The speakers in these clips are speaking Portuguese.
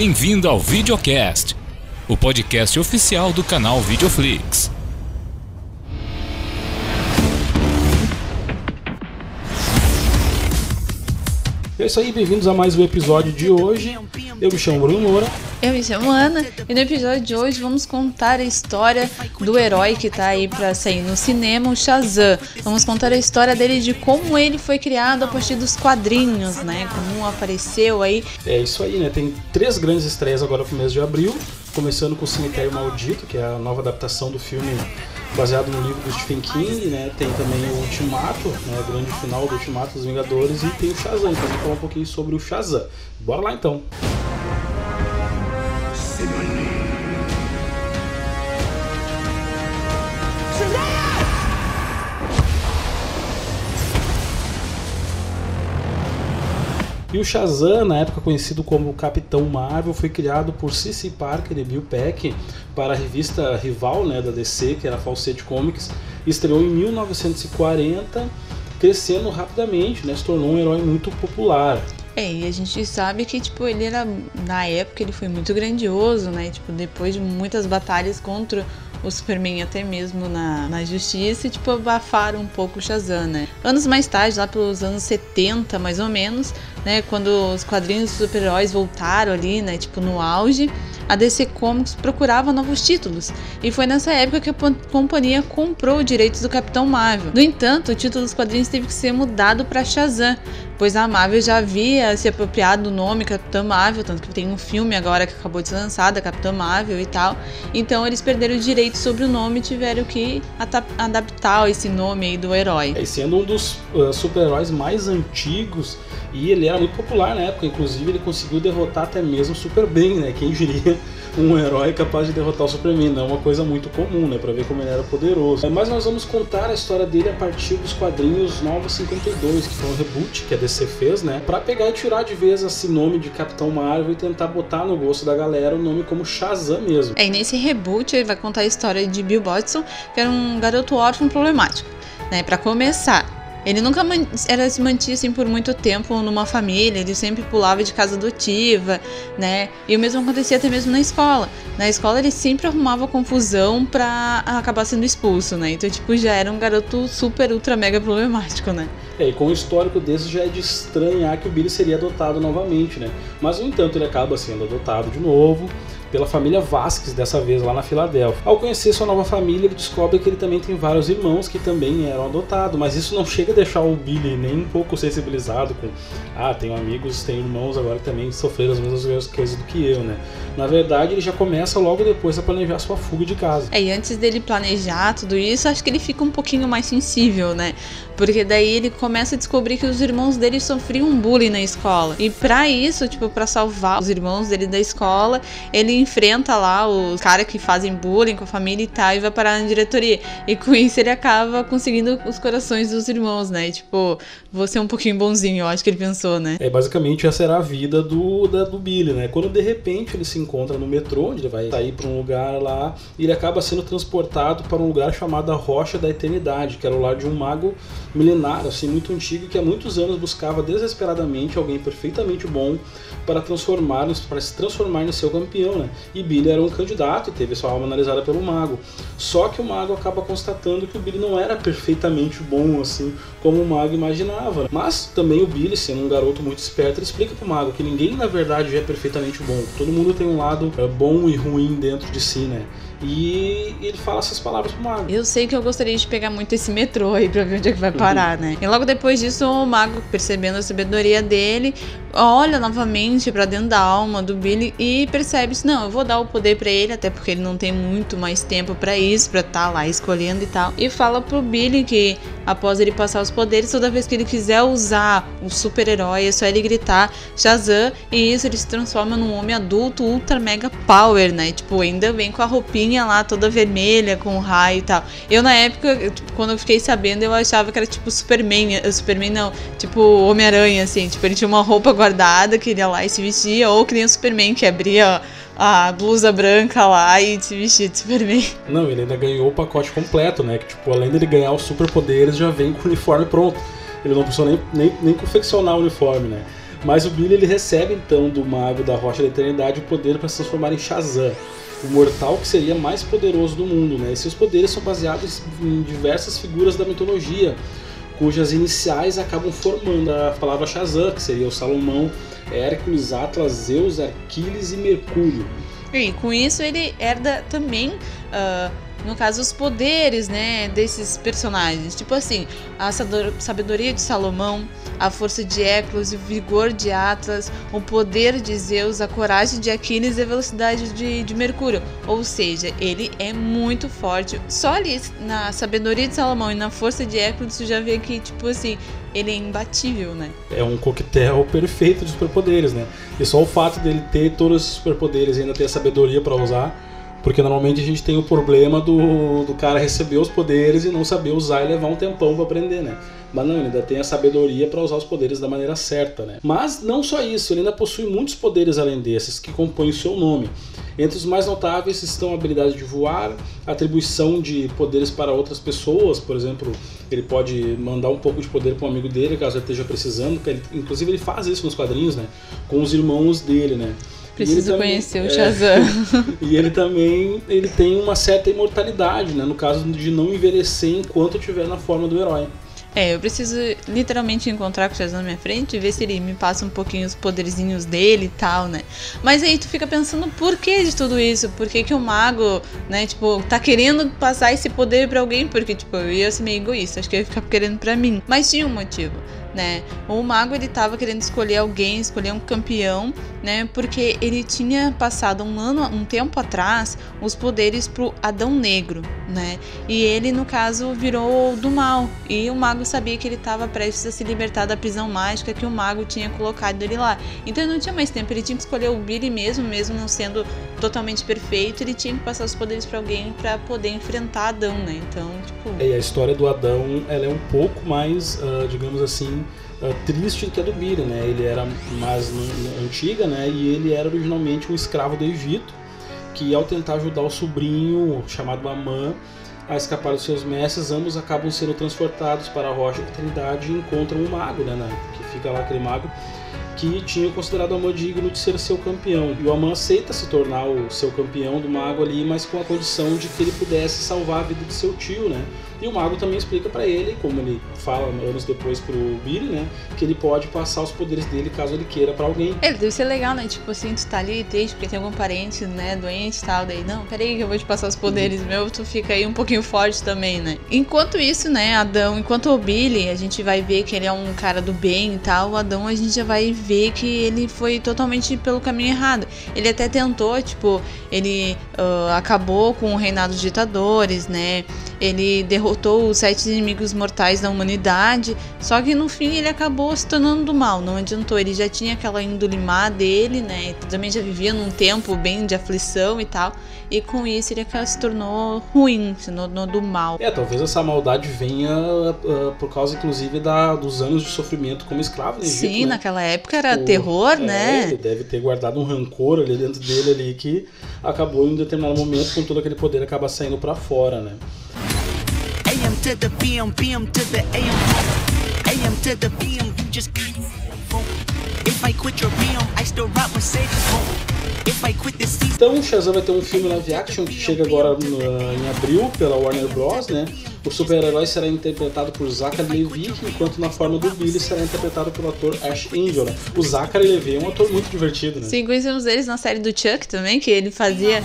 Bem-vindo ao Videocast, o podcast oficial do canal Videoflix. É isso aí, bem-vindos a mais um episódio de hoje. Eu me chamo Bruno Moura. Eu me chamo Ana e no episódio de hoje vamos contar a história do herói que tá aí pra sair no cinema, o Shazam. Vamos contar a história dele de como ele foi criado a partir dos quadrinhos, né? Como apareceu aí. É isso aí, né? Tem três grandes estreias agora pro mês de abril, começando com o Cemitério Maldito, que é a nova adaptação do filme baseado no livro do Stephen King, né? Tem também o Ultimato, né? O grande final do Ultimato dos Vingadores e tem o Shazam. Então vamos falar um pouquinho sobre o Shazam. Bora lá então. E o Shazam, na época conhecido como Capitão Marvel, foi criado por C.C. Parker e Bill Peck para a revista rival né, da DC, que era a Fawcett Comics, estreou em 1940, crescendo rapidamente, né, se tornou um herói muito popular. É, e a gente sabe que, tipo, ele era, na época, ele foi muito grandioso, né, tipo, depois de muitas batalhas contra o Superman até mesmo na, na justiça e, tipo, abafaram um pouco o Shazam, né. Anos mais tarde, lá pelos anos 70, mais ou menos, né, quando os quadrinhos de super-heróis voltaram ali, né, tipo, no auge, a DC Comics procurava novos títulos, e foi nessa época que a companhia comprou os direitos do Capitão Marvel. No entanto, o título dos quadrinhos teve que ser mudado para Shazam, pois a Marvel já havia se apropriado do nome Capitão Marvel, tanto que tem um filme agora que acabou de ser lançado, a Capitã Marvel e tal. Então eles perderam o direito sobre o nome e tiveram que adaptar esse nome aí do herói. E sendo um dos uh, super-heróis mais antigos e ele era muito popular na época, inclusive ele conseguiu derrotar até mesmo o Superman, né? Quem diria um herói capaz de derrotar o Superman, não é uma coisa muito comum, né? Pra ver como ele era poderoso. Mas nós vamos contar a história dele a partir dos quadrinhos Nova 52, que foi um reboot que a DC fez, né? Pra pegar e tirar de vez esse nome de Capitão Marvel e tentar botar no gosto da galera o nome como Shazam mesmo. É, e nesse reboot ele vai contar a história de Bill Bodson, que era um garoto órfão problemático. Né, para começar, ele nunca era, se mantinha assim por muito tempo numa família, ele sempre pulava de casa adotiva, né? E o mesmo acontecia até mesmo na escola. Na escola ele sempre arrumava confusão pra acabar sendo expulso, né? Então, tipo, já era um garoto super, ultra, mega problemático, né? É, e com o histórico desse já é de estranhar que o Billy seria adotado novamente, né? Mas, no entanto, ele acaba sendo adotado de novo pela família Vasquez, dessa vez lá na Filadélfia. Ao conhecer sua nova família, ele descobre que ele também tem vários irmãos que também eram adotados, mas isso não chega a deixar o Billy nem um pouco sensibilizado com, ah, tenho amigos, tenho irmãos agora que também sofreram as mesmas coisas do que eu, né? Na verdade, ele já começa logo depois a planejar sua fuga de casa. É, e antes dele planejar tudo isso, acho que ele fica um pouquinho mais sensível, né? Porque daí ele começa a descobrir que os irmãos dele sofriam bullying na escola. E para isso, tipo, para salvar os irmãos dele da escola, ele enfrenta lá os caras que fazem bullying com a família e tal e vai parar na diretoria. E com isso ele acaba conseguindo os corações dos irmãos, né? E, tipo, você é um pouquinho bonzinho, eu acho que ele pensou, né? É, basicamente essa era a vida do, da, do Billy, né? Quando de repente ele se encontra no metrô, onde ele vai sair para um lugar lá, e ele acaba sendo transportado para um lugar chamado Rocha da Eternidade, que era o lar de um mago milenário, assim, muito antigo, que há muitos anos buscava desesperadamente alguém perfeitamente bom para transformar, para se transformar em seu campeão, né? E Billy era um candidato e teve sua alma analisada pelo mago. Só que o mago acaba constatando que o Billy não era perfeitamente bom, assim, como o mago imaginava. Mas também o Billy, sendo um garoto muito esperto, ele explica pro mago que ninguém na verdade é perfeitamente bom. Todo mundo tem um lado é, bom e ruim dentro de si, né? E ele fala essas palavras pro mago. Eu sei que eu gostaria de pegar muito esse metrô aí pra ver onde é que vai parar, né? E logo depois disso, o mago, percebendo a sabedoria dele, olha novamente para dentro da alma do Billy e percebe se não, eu vou dar o poder para ele, até porque ele não tem muito mais tempo para isso, estar tá lá escolhendo e tal. E fala pro Billy que após ele passar os poderes, toda vez que ele quiser usar o super-herói, é só ele gritar Shazam e isso ele se transforma num homem adulto ultra mega power, né? Tipo, ainda vem com a roupinha roupinha lá toda vermelha, com raio e tal. Eu, na época, tipo, quando eu fiquei sabendo, eu achava que era tipo Superman. Eh, Superman não, tipo Homem-Aranha, assim. Tipo, ele tinha uma roupa guardada que ele ia lá e se vestia, ou que nem o Superman, que abria a blusa branca lá e se vestia de Superman. Não, ele ainda ganhou o pacote completo, né? Que, tipo, além dele ganhar os superpoderes, já vem com o uniforme pronto. Ele não precisou nem, nem, nem confeccionar o uniforme, né? Mas o Billy ele recebe então do mago da Rocha da Eternidade o poder para se transformar em Shazam, o mortal que seria mais poderoso do mundo. Né? E seus poderes são baseados em diversas figuras da mitologia, cujas iniciais acabam formando a palavra Shazam, que seria o Salomão, Hércules, Atlas, Zeus, Aquiles e Mercúrio. E com isso ele herda também. Uh no caso, os poderes, né, desses personagens. Tipo assim, a sabedoria de Salomão, a força de Hércules, o vigor de Atlas, o poder de Zeus, a coragem de Aquiles e a velocidade de, de Mercúrio. Ou seja, ele é muito forte. Só ali na sabedoria de Salomão e na força de Hércules, você já vê que, tipo assim, ele é imbatível, né? É um coquetel perfeito de superpoderes, né? E só o fato dele ter todos os superpoderes e ainda ter a sabedoria para usar porque normalmente a gente tem o problema do, do cara receber os poderes e não saber usar e levar um tempão para aprender, né? Mas não, ele ainda tem a sabedoria para usar os poderes da maneira certa, né? Mas não só isso, ele ainda possui muitos poderes além desses que compõem o seu nome. Entre os mais notáveis estão a habilidade de voar, atribuição de poderes para outras pessoas, por exemplo, ele pode mandar um pouco de poder para um amigo dele caso ele esteja precisando, ele, inclusive ele faz isso nos quadrinhos, né? Com os irmãos dele, né? Preciso conhecer o Shazam. É, e ele também ele tem uma certa imortalidade, né? No caso de não envelhecer enquanto estiver na forma do herói. É, eu preciso literalmente encontrar com o Shazam na minha frente e ver se ele me passa um pouquinho os poderzinhos dele e tal, né? Mas aí tu fica pensando por que de tudo isso? Por que, que o mago, né, tipo, tá querendo passar esse poder para alguém? Porque, tipo, eu ia ser meio egoísta, acho que eu ia ficar querendo para mim. Mas tinha um motivo né? O mago ele estava querendo escolher alguém, escolher um campeão, né? Porque ele tinha passado um ano, um tempo atrás, os poderes pro Adão Negro, né? E ele no caso virou do mal. E o mago sabia que ele estava prestes a se libertar da prisão mágica que o mago tinha colocado ele lá. Então ele não tinha mais tempo, ele tinha que escolher o Billy mesmo, mesmo não sendo totalmente perfeito, ele tinha que passar os poderes para alguém para poder enfrentar Adão, né? Então, tipo. É, e a história do Adão, ela é um pouco mais, uh, digamos assim, uh, triste que a do Billy, né? Ele era mais antiga, né? E ele era originalmente um escravo do Egito que ao tentar ajudar o sobrinho chamado Amã a escapar dos seus mestres, ambos acabam sendo transportados para a rocha da eternidade e encontram um mago, né, né? Que fica lá aquele mago que tinha considerado Amã digno de ser seu campeão. E o Amã aceita se tornar o seu campeão do mago ali, mas com a condição de que ele pudesse salvar a vida de seu tio, né? E o mago também explica para ele, como ele fala anos depois pro Billy, né? Que ele pode passar os poderes dele caso ele queira para alguém. Ele deve ser legal, né? Tipo assim, tu tá ali triste porque tem algum parente, né, doente e tal. Daí, não, peraí que eu vou te passar os poderes uhum. meu, tu fica aí um pouquinho forte também, né? Enquanto isso, né, Adão, enquanto o Billy, a gente vai ver que ele é um cara do bem e tal, o Adão a gente já vai ver que ele foi totalmente pelo caminho errado. Ele até tentou, tipo, ele uh, acabou com o reinado dos ditadores, né? Ele derrotou os sete inimigos mortais da humanidade, só que no fim ele acabou se tornando do mal, não adiantou. Ele já tinha aquela índole má dele, né? Também já vivia num tempo bem de aflição e tal. E com isso ele se tornou ruim, se tornou do mal. É, talvez essa maldade venha uh, por causa, inclusive, da, dos anos de sofrimento como escravo no Egito, Sim, né? naquela época era o, terror, é, né? Ele deve ter guardado um rancor ali dentro dele ali que acabou em um determinado momento com todo aquele poder acaba saindo para fora, né? To the PM, PM to the AM. AM to the PM, you just If I quit your PM, I still rock Então o Shazam vai ter um filme live action que chega agora no, em abril pela Warner Bros, né? O super-herói será interpretado por Zachary Levi, enquanto na forma do Billy será interpretado pelo ator Ash Angel. Né? O Zachary Levi é um ator muito divertido, né? Sim, conhecemos eles na série do Chuck também, que ele fazia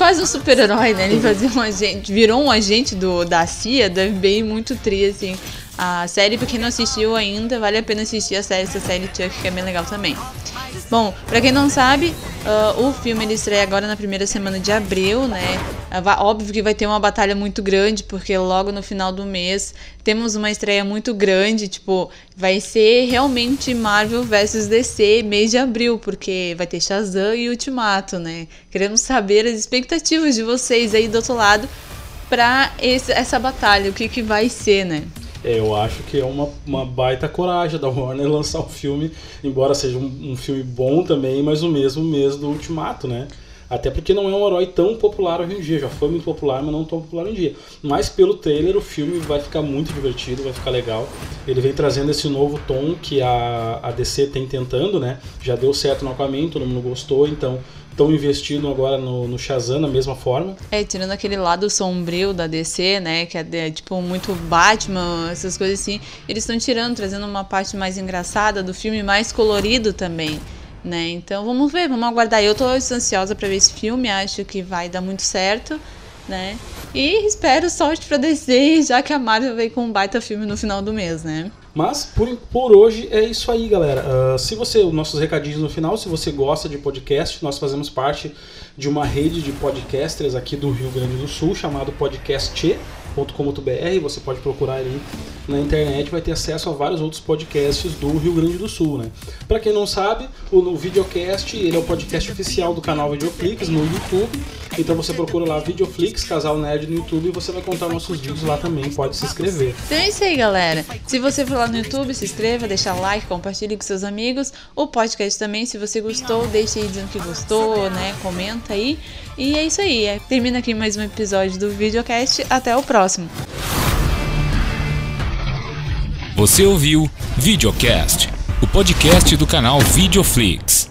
quase um super-herói, né? Ele fazia um agente, virou um agente do, da CIA, da FBI, muito tri, assim. A série, pra quem não assistiu ainda, vale a pena assistir a série, essa série Chuck, que é bem legal também. Bom, para quem não sabe, uh, o filme ele estreia agora na primeira semana de abril, né? Uh, óbvio que vai ter uma batalha muito grande, porque logo no final do mês temos uma estreia muito grande, tipo, vai ser realmente Marvel vs DC mês de abril, porque vai ter Shazam e Ultimato, né? Queremos saber as expectativas de vocês aí do outro lado para essa batalha, o que, que vai ser, né? Eu acho que é uma, uma baita coragem da Warner lançar um filme, embora seja um, um filme bom também, mas o mesmo mês do Ultimato, né? Até porque não é um herói tão popular hoje em dia, já foi muito popular, mas não tão popular hoje em dia. Mas pelo trailer o filme vai ficar muito divertido, vai ficar legal. Ele vem trazendo esse novo tom que a, a DC tem tentando, né? Já deu certo no Aquaman, todo mundo gostou, então estão investindo agora no, no Shazam da mesma forma. É, tirando aquele lado sombrio da DC, né, que é, é tipo muito Batman, essas coisas assim, eles estão tirando, trazendo uma parte mais engraçada do filme, mais colorido também. Né? Então vamos ver, vamos aguardar. Eu tô ansiosa para ver esse filme, acho que vai dar muito certo, né? E espero sorte para DC, já que a Marvel veio com um baita filme no final do mês, né? Mas por, por hoje é isso aí, galera. Uh, se você, nossos recadinhos no final, se você gosta de podcast, nós fazemos parte de uma rede de podcasters aqui do Rio Grande do Sul chamado Podcast você pode procurar ali na internet, vai ter acesso a vários outros podcasts do Rio Grande do Sul, né? Para quem não sabe, o, o Videocast, ele é o podcast oficial do canal Videoflix no YouTube. Então você procura lá Videoflix, Casal Nerd no YouTube e você vai contar nossos vídeos lá também, pode se inscrever. Então é isso aí, galera. Se você for lá no YouTube, se inscreva, deixa like, compartilhe com seus amigos. O podcast também, se você gostou, deixe aí dizendo que gostou, né? Comenta aí. E é isso aí. É, termina aqui mais um episódio do Videocast. Até o próximo. Você ouviu Videocast, o podcast do canal Videoflix.